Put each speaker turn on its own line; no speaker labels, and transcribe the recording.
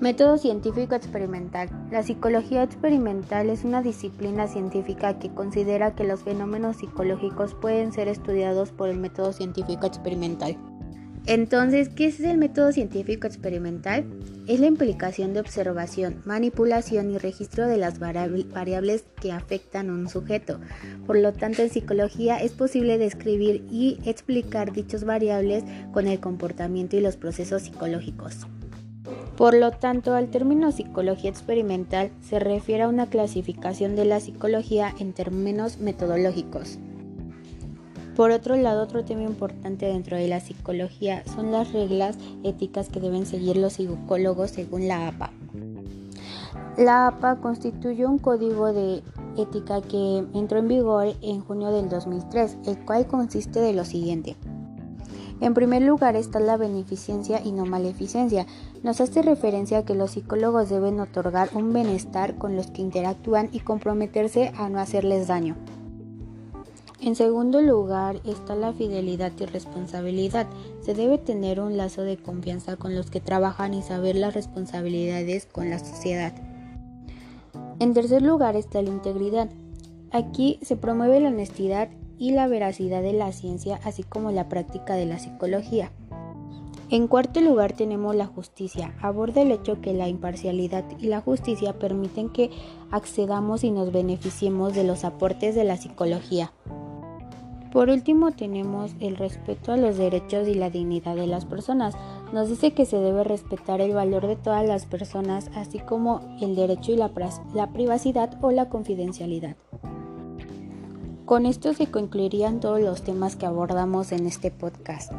Método científico experimental. La psicología experimental es una disciplina científica que considera que los fenómenos psicológicos pueden ser estudiados por el método científico experimental. Entonces, ¿qué es el método científico experimental? Es la implicación de observación, manipulación y registro de las variables que afectan a un sujeto. Por lo tanto, en psicología es posible describir y explicar dichas variables con el comportamiento y los procesos psicológicos. Por lo tanto, al término psicología experimental se refiere a una clasificación de la psicología en términos metodológicos. Por otro lado, otro tema importante dentro de la psicología son las reglas éticas que deben seguir los psicólogos según la APA. La APA constituyó un código de ética que entró en vigor en junio del 2003, el cual consiste de lo siguiente. En primer lugar está la beneficencia y no maleficencia. Nos hace referencia a que los psicólogos deben otorgar un bienestar con los que interactúan y comprometerse a no hacerles daño. En segundo lugar está la fidelidad y responsabilidad. Se debe tener un lazo de confianza con los que trabajan y saber las responsabilidades con la sociedad. En tercer lugar está la integridad. Aquí se promueve la honestidad y la veracidad de la ciencia, así como la práctica de la psicología. En cuarto lugar tenemos la justicia. Aborda el hecho que la imparcialidad y la justicia permiten que accedamos y nos beneficiemos de los aportes de la psicología. Por último tenemos el respeto a los derechos y la dignidad de las personas. Nos dice que se debe respetar el valor de todas las personas, así como el derecho y la, la privacidad o la confidencialidad. Con esto se concluirían todos los temas que abordamos en este podcast.